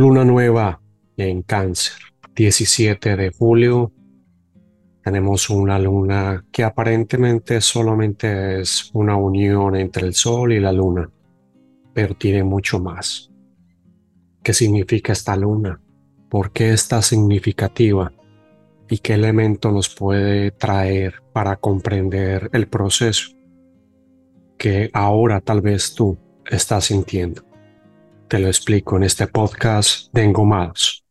Luna nueva en cáncer, 17 de julio. Tenemos una luna que aparentemente solamente es una unión entre el sol y la luna, pero tiene mucho más. ¿Qué significa esta luna? ¿Por qué es tan significativa? ¿Y qué elemento nos puede traer para comprender el proceso que ahora tal vez tú estás sintiendo? Te lo explico en este podcast de Engomados.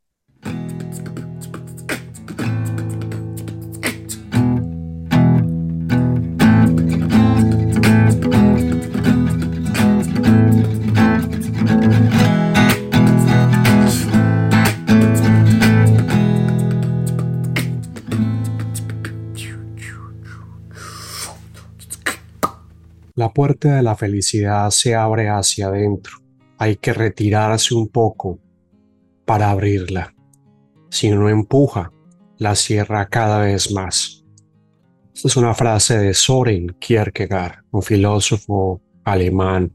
La puerta de la felicidad se abre hacia adentro hay que retirarse un poco para abrirla. Si no empuja, la cierra cada vez más. Esta es una frase de Soren Kierkegaard, un filósofo alemán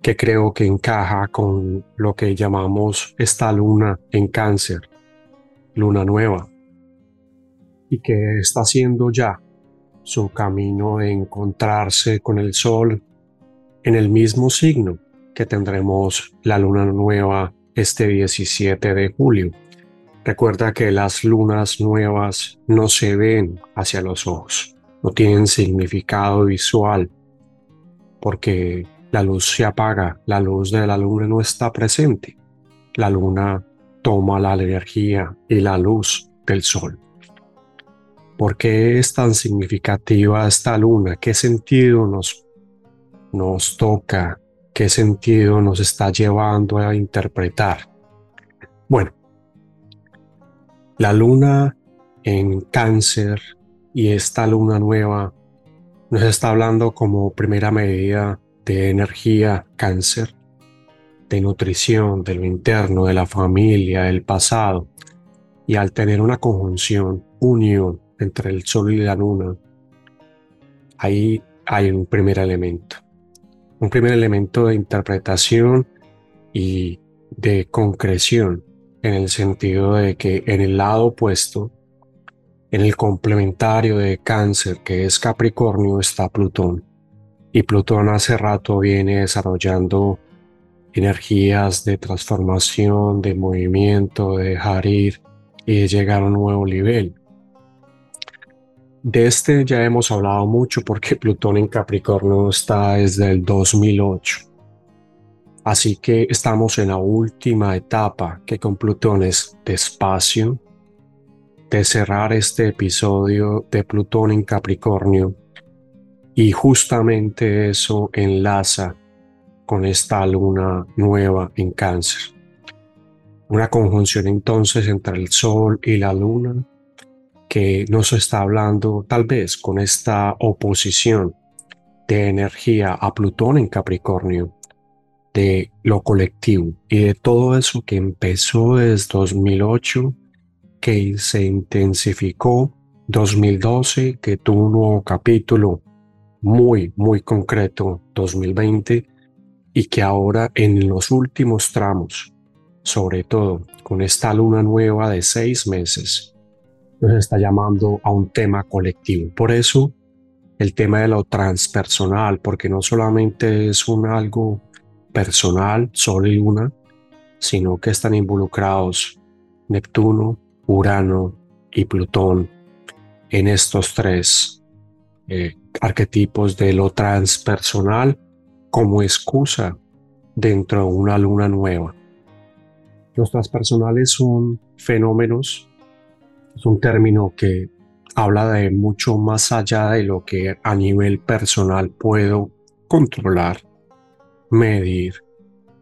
que creo que encaja con lo que llamamos esta luna en cáncer, luna nueva, y que está haciendo ya su camino de encontrarse con el sol en el mismo signo que tendremos la luna nueva este 17 de julio. Recuerda que las lunas nuevas no se ven hacia los ojos, no tienen significado visual, porque la luz se apaga, la luz de la luna no está presente. La luna toma la energía y la luz del sol. ¿Por qué es tan significativa esta luna? ¿Qué sentido nos, nos toca qué sentido nos está llevando a interpretar. Bueno, la luna en cáncer y esta luna nueva nos está hablando como primera medida de energía cáncer, de nutrición, de lo interno, de la familia, del pasado. Y al tener una conjunción, unión entre el sol y la luna, ahí hay un primer elemento un primer elemento de interpretación y de concreción en el sentido de que en el lado opuesto, en el complementario de cáncer que es Capricornio está Plutón y Plutón hace rato viene desarrollando energías de transformación, de movimiento, de dejar ir y de llegar a un nuevo nivel. De este ya hemos hablado mucho porque Plutón en Capricornio está desde el 2008. Así que estamos en la última etapa que con Plutón es despacio de cerrar este episodio de Plutón en Capricornio y justamente eso enlaza con esta luna nueva en cáncer. Una conjunción entonces entre el Sol y la luna que nos está hablando tal vez con esta oposición de energía a Plutón en Capricornio, de lo colectivo y de todo eso que empezó desde 2008, que se intensificó 2012, que tuvo un nuevo capítulo muy, muy concreto 2020 y que ahora en los últimos tramos, sobre todo con esta luna nueva de seis meses, nos está llamando a un tema colectivo. Por eso el tema de lo transpersonal, porque no solamente es un algo personal, Sol y Luna, sino que están involucrados Neptuno, Urano y Plutón en estos tres eh, arquetipos de lo transpersonal como excusa dentro de una luna nueva. Los transpersonales son fenómenos es un término que habla de mucho más allá de lo que a nivel personal puedo controlar, medir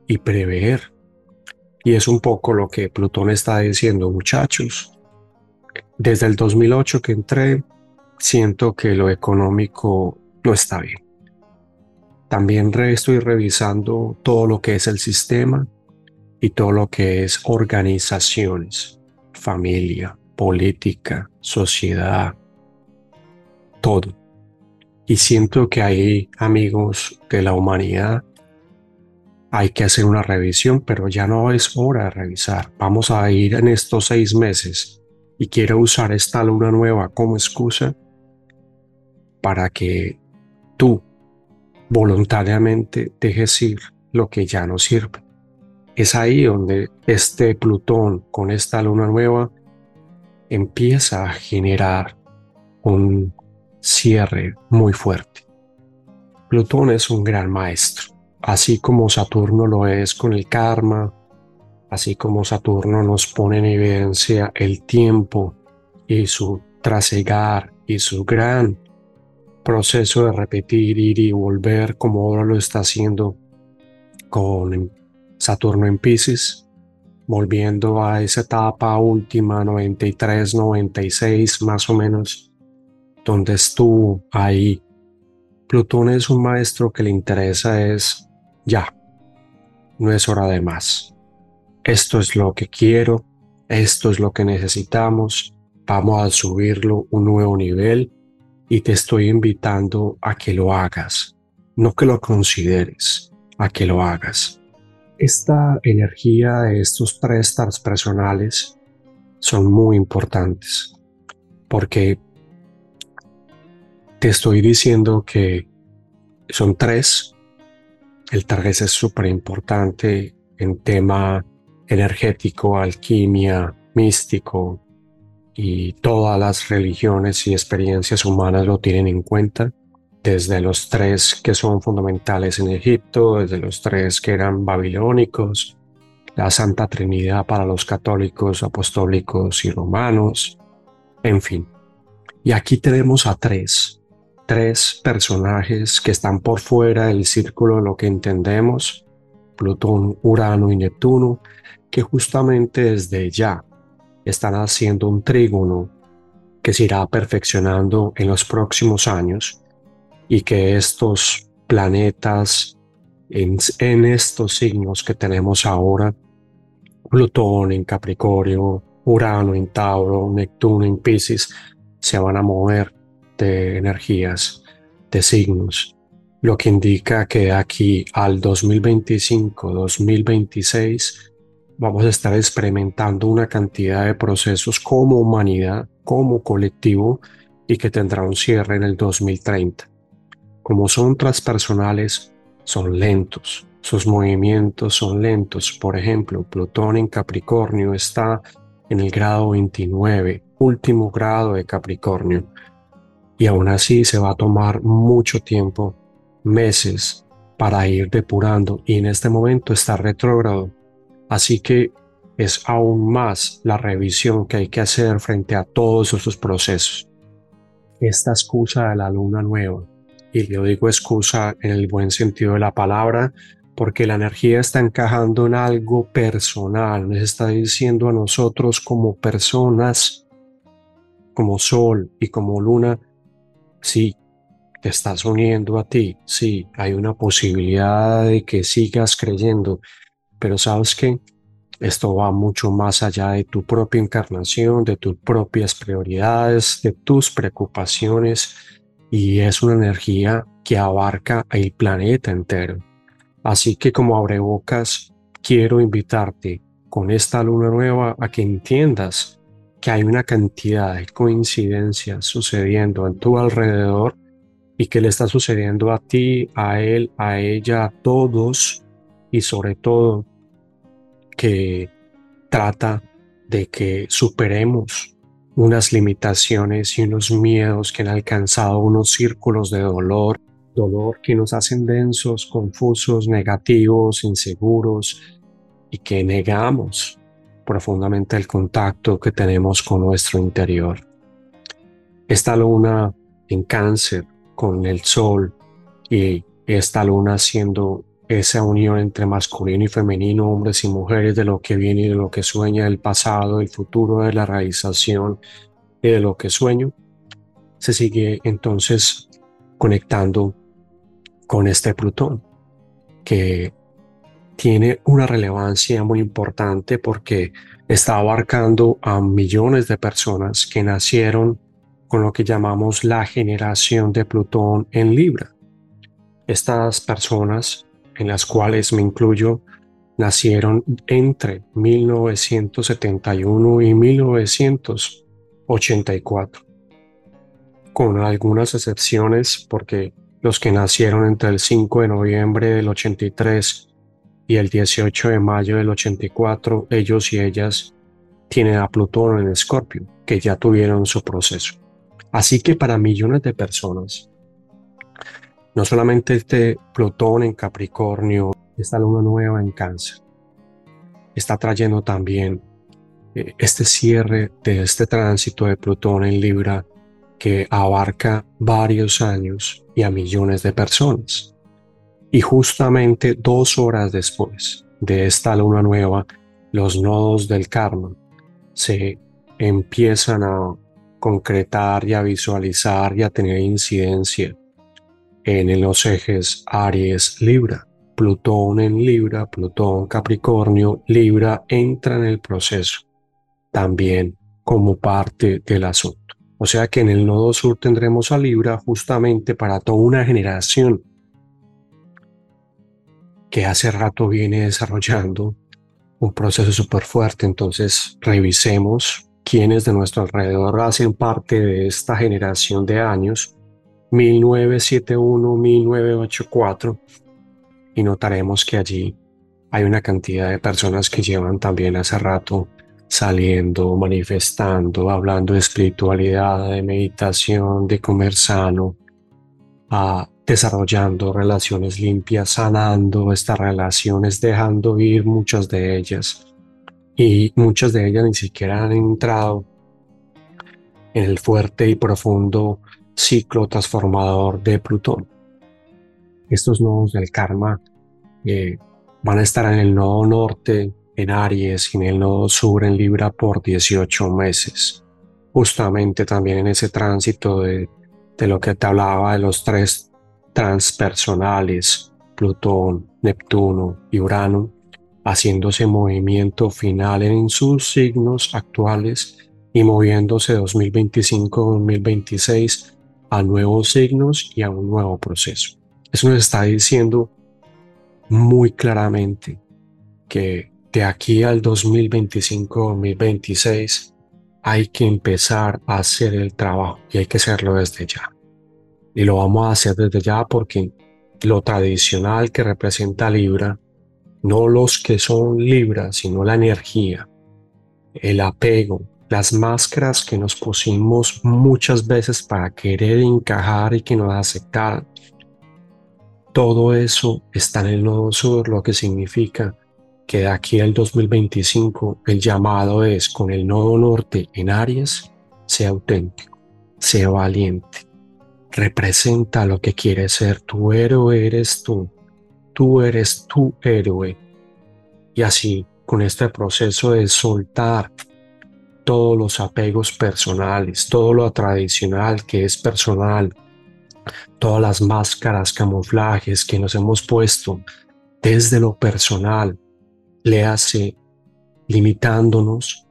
y prever. Y es un poco lo que Plutón está diciendo, muchachos. Desde el 2008 que entré, siento que lo económico no está bien. También estoy revisando todo lo que es el sistema y todo lo que es organizaciones, familia, política, sociedad, todo. Y siento que hay amigos de la humanidad hay que hacer una revisión, pero ya no es hora de revisar. Vamos a ir en estos seis meses y quiero usar esta luna nueva como excusa para que tú voluntariamente dejes ir lo que ya no sirve. Es ahí donde este Plutón con esta luna nueva empieza a generar un cierre muy fuerte. Plutón es un gran maestro así como Saturno lo es con el karma, así como Saturno nos pone en evidencia el tiempo y su trasegar y su gran proceso de repetir, ir y volver como ahora lo está haciendo con Saturno en Pisces, volviendo a esa etapa última 93, 96 más o menos, donde estuvo ahí. Plutón es un maestro que le interesa es ya, no es hora de más. Esto es lo que quiero, esto es lo que necesitamos, vamos a subirlo un nuevo nivel y te estoy invitando a que lo hagas, no que lo consideres, a que lo hagas. Esta energía de estos tres stars personales son muy importantes porque te estoy diciendo que son tres. El Target es súper importante en tema energético, alquimia, místico y todas las religiones y experiencias humanas lo tienen en cuenta, desde los tres que son fundamentales en Egipto, desde los tres que eran babilónicos, la Santa Trinidad para los católicos, apostólicos y romanos, en fin. Y aquí tenemos a tres, tres personajes que están por fuera del círculo de lo que entendemos, Plutón, Urano y Neptuno, que justamente desde ya están haciendo un trígono que se irá perfeccionando en los próximos años y que estos planetas en, estos signos que tenemos ahora, Plutón en Capricornio, Urano en Tauro, Neptuno en Pisces, se van a mover de energías, de signos, lo que indica que aquí al 2025-2026 vamos a estar experimentando una cantidad de procesos como humanidad, como colectivo y que tendrá un cierre en el 2030. Como son transpersonales, son lentos, sus movimientos son lentos. Por ejemplo, Plutón en Capricornio está en el grado 29, último grado de Capricornio y aún así se va a tomar mucho tiempo, meses, para ir depurando y en este momento está retrógrado. Así que es aún más la revisión que hay que hacer frente a todos esos procesos. Esta excusa de la luna nueva, y yo digo excusa en el buen sentido de la palabra, porque la energía está encajando en algo personal, nos está diciendo a nosotros como personas, como sol y como luna, Sí, te estás uniendo a ti, sí, hay una posibilidad de que sigas creyendo, pero sabes que esto va mucho más allá de tu propia encarnación, de tus propias prioridades, de tus preocupaciones y es una energía que abarca el planeta entero. Así que como abrebocas, quiero invitarte con esta luna nueva a que entiendas que hay una cantidad de coincidencias sucediendo en tu alrededor y que le está sucediendo a ti, a él, a ella, a todos y sobre todo que trata de que superemos unas limitaciones y unos miedos que han alcanzado unos círculos de dolor, dolor que nos hacen densos, confusos, negativos, inseguros y que negamos profundamente el contacto que tenemos con nuestro interior. Esta luna en cáncer con el sol y esta luna siendo esa unión entre masculino y femenino, hombres y mujeres, de lo que viene y de lo que sueña, el pasado, el futuro, de la realización y de lo que sueño, se sigue entonces conectando con este Plutón, que tiene una relevancia muy importante porque está abarcando a millones de personas que nacieron con lo que llamamos la generación de Plutón en Libra. Estas personas en las cuales me incluyo, nacieron entre 1971 y 1984, con algunas excepciones porque los que nacieron entre el 5 de noviembre del 83 y el 18 de mayo del 84, ellos y ellas tienen a Plutón en Escorpio, que ya tuvieron su proceso. Así que para millones de personas, no solamente este Plutón en Capricornio, esta luna nueva en Cáncer, está trayendo también eh, este cierre de este tránsito de Plutón en Libra que abarca varios años y a millones de personas. Y justamente dos horas después de esta luna nueva, los nodos del karma se empiezan a concretar y a visualizar y a tener incidencia en los ejes Aries Libra. Plutón en Libra, Plutón Capricornio, Libra entra en el proceso también como parte del asunto. O sea que en el nodo sur tendremos a Libra justamente para toda una generación que hace rato viene desarrollando un proceso súper fuerte. Entonces revisemos quiénes de nuestro alrededor hacen parte de esta generación de años 1971-1984 y notaremos que allí hay una cantidad de personas que llevan también hace rato saliendo, manifestando, hablando de espiritualidad, de meditación, de comer sano, desarrollando relaciones limpias, sanando estas relaciones, dejando ir muchas de ellas. Y muchas de ellas ni siquiera han entrado en el fuerte y profundo ciclo transformador de Plutón. Estos nodos del karma eh, van a estar en el nodo norte en Aries y en el nodo sur en Libra por 18 meses. Justamente también en ese tránsito de, de lo que te hablaba de los tres transpersonales, Plutón, Neptuno y Urano, haciéndose movimiento final en sus signos actuales y moviéndose 2025-2026 a nuevos signos y a un nuevo proceso. Eso nos está diciendo muy claramente que de aquí al 2025-2026 hay que empezar a hacer el trabajo y hay que hacerlo desde ya. Y lo vamos a hacer desde ya porque lo tradicional que representa Libra, no los que son Libra, sino la energía, el apego, las máscaras que nos pusimos muchas veces para querer encajar y que nos aceptaran. Todo eso está en el nodo sur, lo que significa que de aquí al 2025 el llamado es con el nodo norte en Aries, sea auténtico, sea valiente, representa lo que quieres ser, tu héroe eres tú, tú eres tu héroe. Y así, con este proceso de soltar todos los apegos personales, todo lo tradicional que es personal, todas las máscaras, camuflajes que nos hemos puesto desde lo personal le hace limitándonos,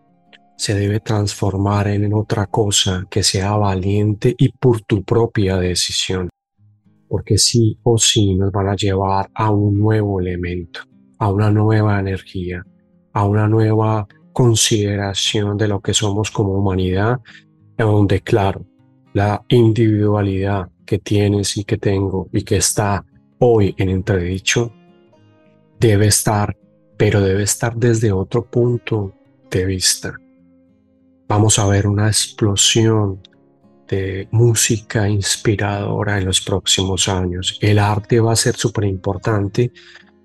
se debe transformar en otra cosa que sea valiente y por tu propia decisión. Porque sí o sí nos van a llevar a un nuevo elemento, a una nueva energía, a una nueva consideración de lo que somos como humanidad, donde claro, la individualidad que tienes y que tengo y que está hoy en entredicho debe estar pero debe estar desde otro punto de vista. Vamos a ver una explosión de música inspiradora en los próximos años. El arte va a ser súper importante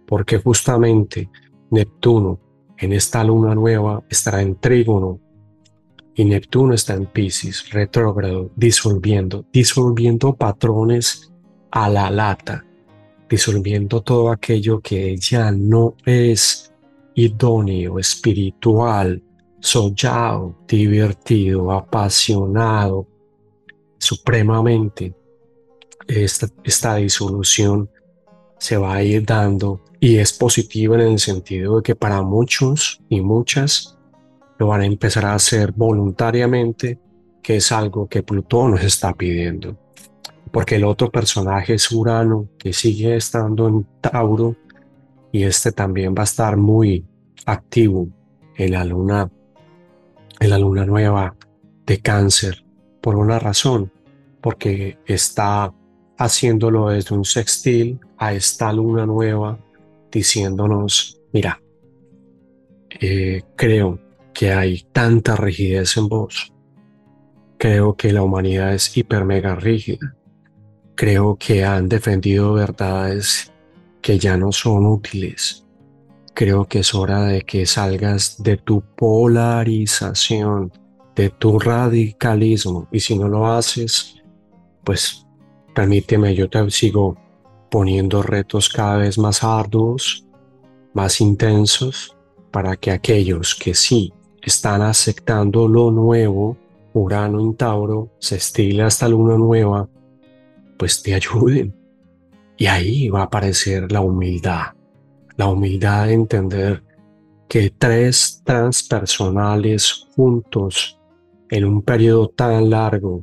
porque justamente Neptuno en esta luna nueva estará en trígono y Neptuno está en Pisces, retrógrado, disolviendo, disolviendo patrones a la lata, disolviendo todo aquello que ya no es idóneo, espiritual, sollado, divertido, apasionado, supremamente. Esta, esta disolución se va a ir dando y es positiva en el sentido de que para muchos y muchas lo van a empezar a hacer voluntariamente, que es algo que Plutón nos está pidiendo. Porque el otro personaje es Urano, que sigue estando en Tauro, y este también va a estar muy activo en la luna, en la luna nueva de cáncer por una razón, porque está haciéndolo desde un sextil a esta luna nueva diciéndonos, mira, eh, creo que hay tanta rigidez en vos, creo que la humanidad es hiper mega rígida, creo que han defendido verdades que ya no son útiles. Creo que es hora de que salgas de tu polarización, de tu radicalismo. Y si no lo haces, pues permíteme, yo te sigo poniendo retos cada vez más arduos, más intensos, para que aquellos que sí están aceptando lo nuevo, Urano en Tauro, se estile hasta luna nueva, pues te ayuden. Y ahí va a aparecer la humildad, la humildad de entender que tres transpersonales juntos en un periodo tan largo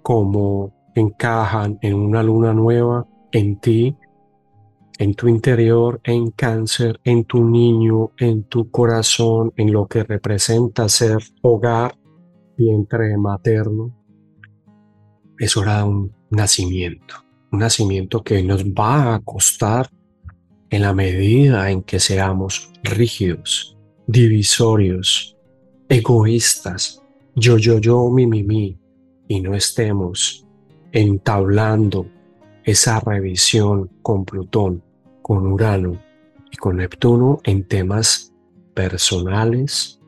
como encajan en una luna nueva en ti, en tu interior, en cáncer, en tu niño, en tu corazón, en lo que representa ser hogar, vientre materno, es hora de un nacimiento un nacimiento que nos va a costar en la medida en que seamos rígidos, divisorios, egoístas, yo, yo, yo, mi, mi, mi, y no estemos entablando esa revisión con Plutón, con Urano y con Neptuno en temas personales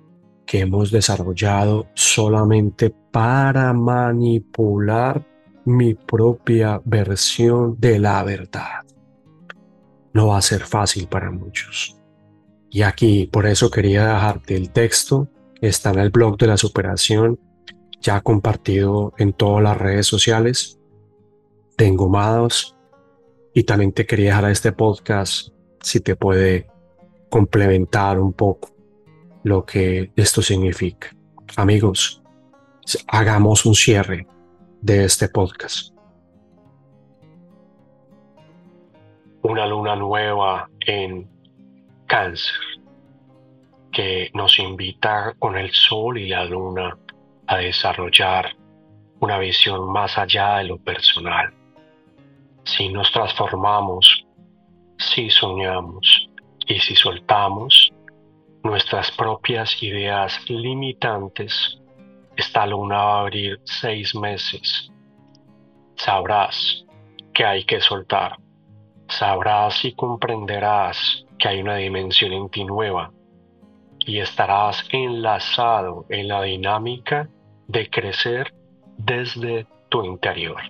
que hemos desarrollado solamente para manipular mi propia versión de la verdad. No va a ser fácil para muchos. Y aquí, por eso quería dejarte el texto. Está en el blog de la superación, ya compartido en todas las redes sociales, engomados. Y también te quería dejar este podcast si te puede complementar un poco lo que esto significa. Amigos, hagamos un cierre de este podcast. Una luna nueva en cáncer que nos invita con el sol y la luna a desarrollar una visión más allá de lo personal. Si nos transformamos, si soñamos y si soltamos nuestras propias ideas limitantes, esta luna va a abrir seis meses. Sabrás que hay que soltar. Sabrás y comprenderás que hay una dimensión en ti nueva y estarás enlazado en la dinámica de crecer desde tu interior.